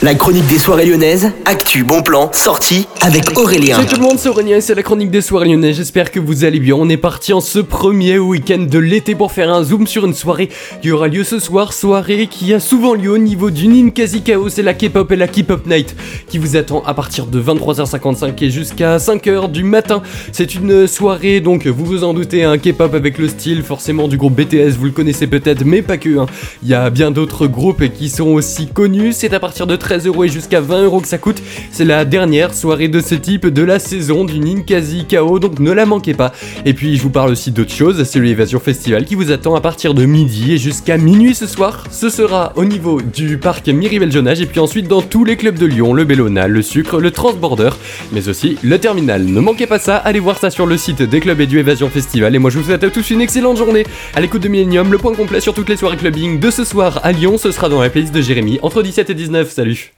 La chronique des soirées lyonnaises, actu, bon plan, sortie avec Aurélien. Salut tout le monde, c'est Aurélien et c'est la chronique des soirées lyonnaises. J'espère que vous allez bien. On est parti en ce premier week-end de l'été pour faire un zoom sur une soirée qui aura lieu ce soir. Soirée qui a souvent lieu au niveau du Ninkasi Chaos. C'est la K-pop et la K-pop Night qui vous attend à partir de 23h55 et jusqu'à 5h du matin. C'est une soirée, donc vous vous en doutez, un K-pop avec le style forcément du groupe BTS. Vous le connaissez peut-être, mais pas que. hein. Il y a bien d'autres groupes qui sont aussi connus. C'est à partir de 13 euros et jusqu'à 20 euros que ça coûte. C'est la dernière soirée de ce type de la saison du Ninkasi KO, donc ne la manquez pas. Et puis je vous parle aussi d'autre chose, c'est l'Évasion Festival qui vous attend à partir de midi et jusqu'à minuit ce soir. Ce sera au niveau du parc Miribel Jonage et puis ensuite dans tous les clubs de Lyon, le Bellona, le Sucre, le Transborder, mais aussi le Terminal. Ne manquez pas ça, allez voir ça sur le site des clubs et du Évasion Festival. Et moi je vous souhaite à tous une excellente journée à l'écoute de Millennium. Le point complet sur toutes les soirées clubbing de ce soir à Lyon, ce sera dans la playlist de Jérémy entre 17 et 19. Salut